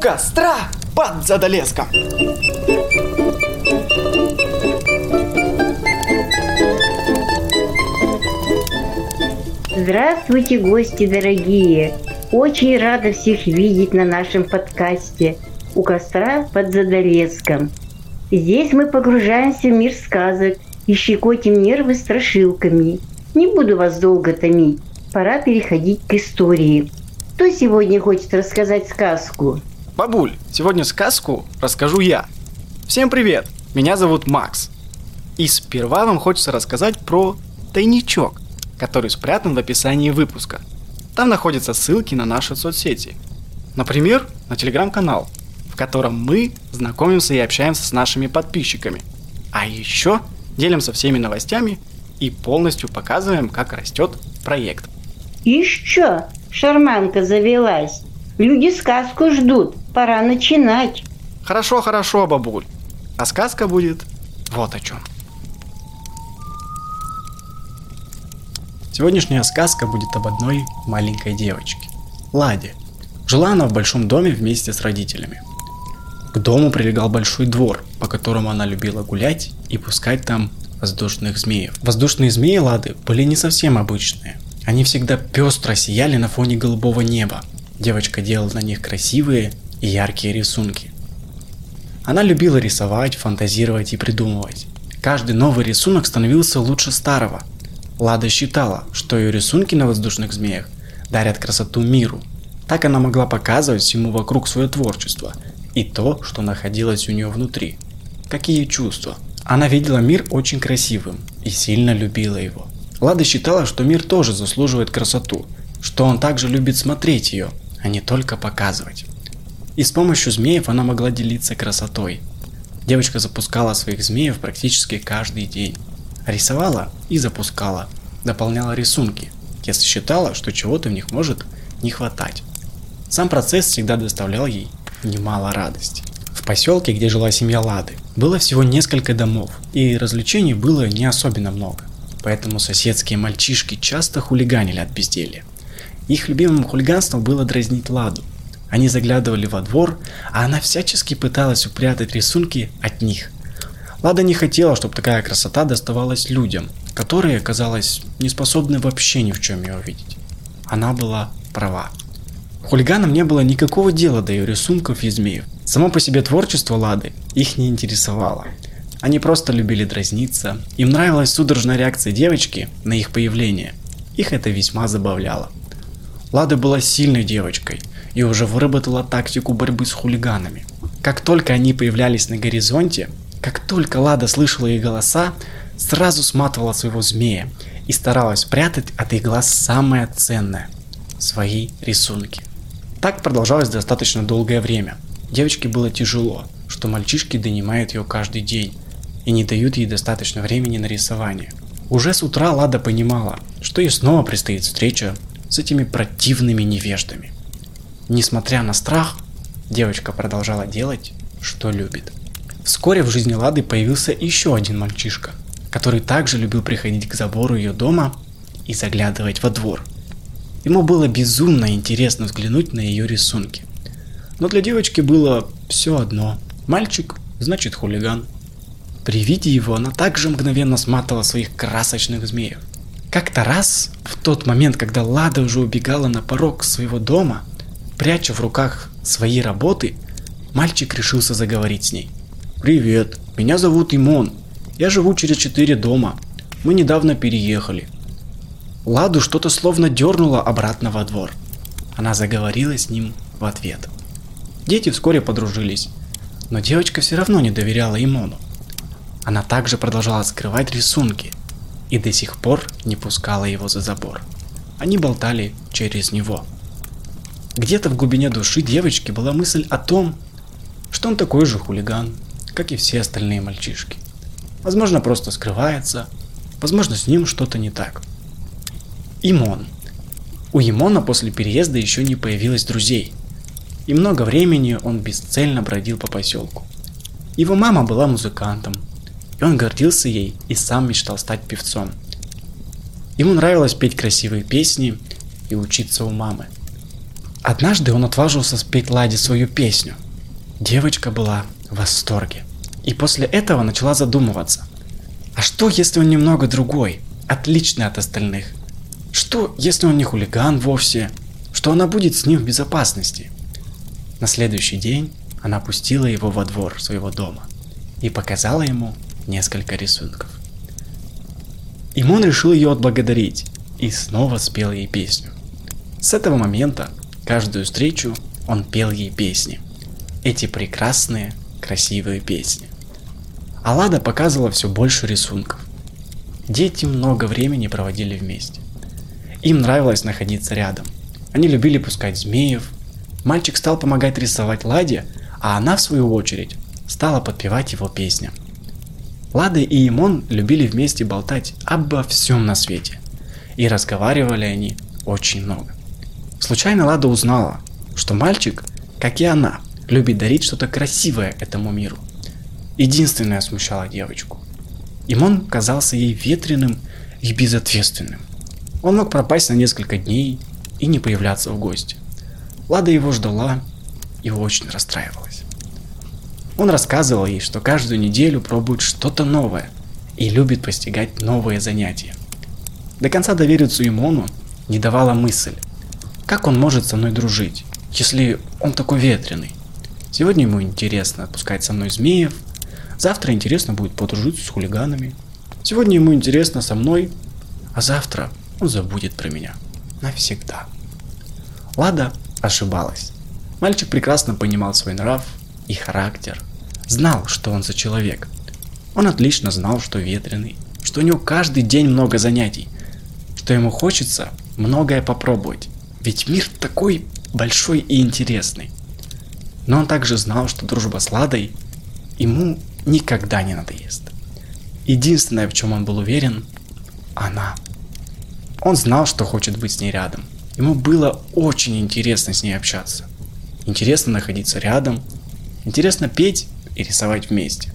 костра под задолеском. Здравствуйте, гости дорогие! Очень рада всех видеть на нашем подкасте «У костра под Задолеском». Здесь мы погружаемся в мир сказок и щекотим нервы страшилками. Не буду вас долго томить, пора переходить к истории. Кто сегодня хочет рассказать сказку? Бабуль, сегодня сказку расскажу я. Всем привет, меня зовут Макс. И сперва вам хочется рассказать про тайничок, который спрятан в описании выпуска. Там находятся ссылки на наши соцсети. Например, на телеграм-канал, в котором мы знакомимся и общаемся с нашими подписчиками. А еще делимся всеми новостями и полностью показываем, как растет проект. Еще шарманка завелась. Люди сказку ждут, пора начинать. Хорошо, хорошо, бабуль. А сказка будет вот о чем. Сегодняшняя сказка будет об одной маленькой девочке. Ладе. Жила она в большом доме вместе с родителями. К дому прилегал большой двор, по которому она любила гулять и пускать там воздушных змеев. Воздушные змеи Лады были не совсем обычные. Они всегда пестро сияли на фоне голубого неба. Девочка делала на них красивые и яркие рисунки. Она любила рисовать, фантазировать и придумывать. Каждый новый рисунок становился лучше старого. Лада считала, что ее рисунки на воздушных змеях дарят красоту миру. Так она могла показывать всему вокруг свое творчество и то, что находилось у нее внутри. Какие чувства. Она видела мир очень красивым и сильно любила его. Лада считала, что мир тоже заслуживает красоту, что он также любит смотреть ее, а не только показывать. И с помощью змеев она могла делиться красотой. Девочка запускала своих змеев практически каждый день. Рисовала и запускала, дополняла рисунки, если считала, что чего-то в них может не хватать. Сам процесс всегда доставлял ей немало радости. В поселке, где жила семья Лады, было всего несколько домов, и развлечений было не особенно много. Поэтому соседские мальчишки часто хулиганили от безделья. Их любимым хулиганством было дразнить Ладу. Они заглядывали во двор, а она всячески пыталась упрятать рисунки от них. Лада не хотела, чтобы такая красота доставалась людям, которые, казалось, не способны вообще ни в чем ее увидеть. Она была права. Хулиганам не было никакого дела до ее рисунков и змеев. Само по себе творчество Лады их не интересовало. Они просто любили дразниться, им нравилась судорожная реакция девочки на их появление. Их это весьма забавляло. Лада была сильной девочкой и уже выработала тактику борьбы с хулиганами. Как только они появлялись на горизонте, как только Лада слышала их голоса, сразу сматывала своего змея и старалась прятать от их глаз самое ценное – свои рисунки. Так продолжалось достаточно долгое время. Девочке было тяжело, что мальчишки донимают ее каждый день и не дают ей достаточно времени на рисование. Уже с утра Лада понимала, что ей снова предстоит встреча с этими противными невеждами. Несмотря на страх, девочка продолжала делать, что любит. Вскоре в жизни Лады появился еще один мальчишка, который также любил приходить к забору ее дома и заглядывать во двор. Ему было безумно интересно взглянуть на ее рисунки. Но для девочки было все одно. Мальчик значит хулиган. При виде его она также мгновенно сматывала своих красочных змеев. Как-то раз, в тот момент, когда Лада уже убегала на порог своего дома, пряча в руках свои работы, мальчик решился заговорить с ней. «Привет, меня зовут Имон. Я живу через четыре дома. Мы недавно переехали». Ладу что-то словно дернуло обратно во двор. Она заговорила с ним в ответ. Дети вскоре подружились, но девочка все равно не доверяла Имону. Она также продолжала скрывать рисунки и до сих пор не пускала его за забор. Они болтали через него. Где-то в глубине души девочки была мысль о том, что он такой же хулиган, как и все остальные мальчишки. Возможно, просто скрывается, возможно, с ним что-то не так. Имон. У Имона после переезда еще не появилось друзей, и много времени он бесцельно бродил по поселку. Его мама была музыкантом, и он гордился ей и сам мечтал стать певцом. Ему нравилось петь красивые песни и учиться у мамы. Однажды он отважился спеть Ладе свою песню. Девочка была в восторге. И после этого начала задумываться. А что, если он немного другой, отличный от остальных? Что, если он не хулиган вовсе? Что она будет с ним в безопасности? На следующий день она пустила его во двор своего дома и показала ему несколько рисунков. Имон решил ее отблагодарить и снова спел ей песню. С этого момента каждую встречу он пел ей песни. Эти прекрасные, красивые песни. Алада показывала все больше рисунков. Дети много времени проводили вместе. Им нравилось находиться рядом. Они любили пускать змеев. Мальчик стал помогать рисовать Ладе, а она, в свою очередь, стала подпевать его песням. Лада и Имон любили вместе болтать обо всем на свете. И разговаривали они очень много. Случайно Лада узнала, что мальчик, как и она, любит дарить что-то красивое этому миру. Единственное смущало девочку. Имон казался ей ветреным и безответственным. Он мог пропасть на несколько дней и не появляться в гости. Лада его ждала и очень расстраивалась. Он рассказывал ей, что каждую неделю пробует что-то новое и любит постигать новые занятия. До конца довериться Имону не давала мысль, как он может со мной дружить, если он такой ветреный. Сегодня ему интересно отпускать со мной змеев, завтра интересно будет подружиться с хулиганами. Сегодня ему интересно со мной, а завтра он забудет про меня. Навсегда. Лада ошибалась. Мальчик прекрасно понимал свой нрав и характер – знал, что он за человек. Он отлично знал, что ветреный, что у него каждый день много занятий, что ему хочется многое попробовать, ведь мир такой большой и интересный. Но он также знал, что дружба с Ладой ему никогда не надоест. Единственное, в чем он был уверен, она. Он знал, что хочет быть с ней рядом. Ему было очень интересно с ней общаться. Интересно находиться рядом. Интересно петь и рисовать вместе.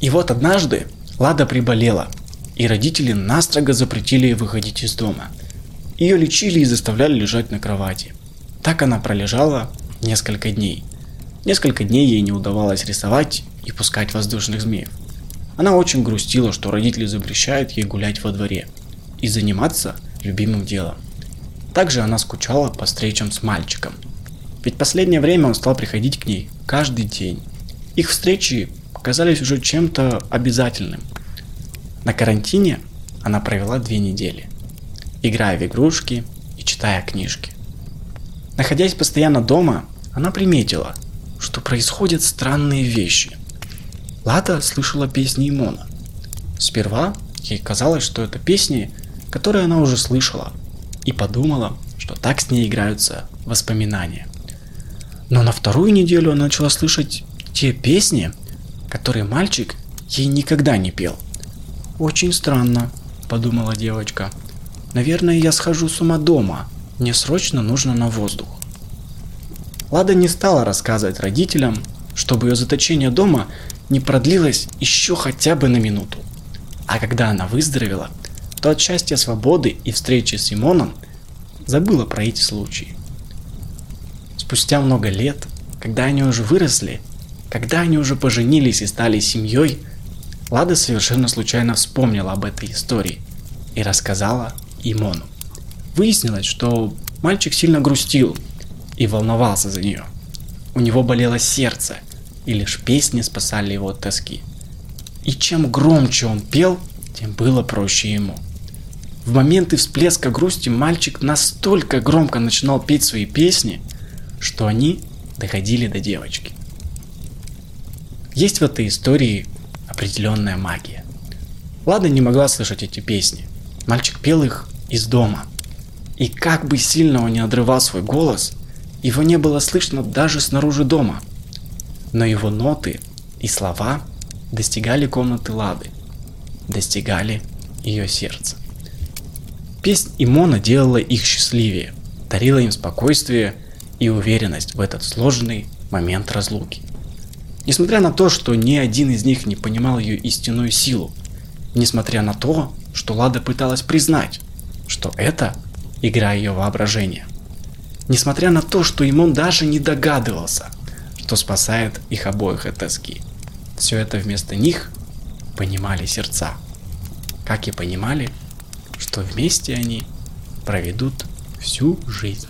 И вот однажды Лада приболела, и родители настрого запретили ей выходить из дома. Ее лечили и заставляли лежать на кровати. Так она пролежала несколько дней. Несколько дней ей не удавалось рисовать и пускать воздушных змеев. Она очень грустила, что родители запрещают ей гулять во дворе и заниматься любимым делом. Также она скучала по встречам с мальчиком. Ведь последнее время он стал приходить к ней каждый день. Их встречи казались уже чем-то обязательным. На карантине она провела две недели, играя в игрушки и читая книжки. Находясь постоянно дома, она приметила, что происходят странные вещи. Лада слышала песни Имона. Сперва ей казалось, что это песни, которые она уже слышала, и подумала, что так с ней играются воспоминания. Но на вторую неделю она начала слышать те песни, которые мальчик ей никогда не пел. Очень странно, подумала девочка. Наверное, я схожу с ума дома. Мне срочно нужно на воздух. Лада не стала рассказывать родителям, чтобы ее заточение дома не продлилось еще хотя бы на минуту. А когда она выздоровела, то от счастья свободы и встречи с Симоном забыла про эти случаи. Спустя много лет, когда они уже выросли, когда они уже поженились и стали семьей, Лада совершенно случайно вспомнила об этой истории и рассказала Имону. Выяснилось, что мальчик сильно грустил и волновался за нее. У него болело сердце, и лишь песни спасали его от тоски. И чем громче он пел, тем было проще ему. В моменты всплеска грусти мальчик настолько громко начинал петь свои песни, что они доходили до девочки. Есть в этой истории определенная магия. Лада не могла слышать эти песни. Мальчик пел их из дома. И как бы сильно он не отрывал свой голос, его не было слышно даже снаружи дома. Но его ноты и слова достигали комнаты Лады, достигали ее сердца. Песнь Имона делала их счастливее, дарила им спокойствие и уверенность в этот сложный момент разлуки. Несмотря на то, что ни один из них не понимал ее истинную силу, несмотря на то, что Лада пыталась признать, что это игра ее воображения. Несмотря на то, что им он даже не догадывался, что спасает их обоих от тоски. Все это вместо них понимали сердца. Как и понимали, что вместе они проведут всю жизнь.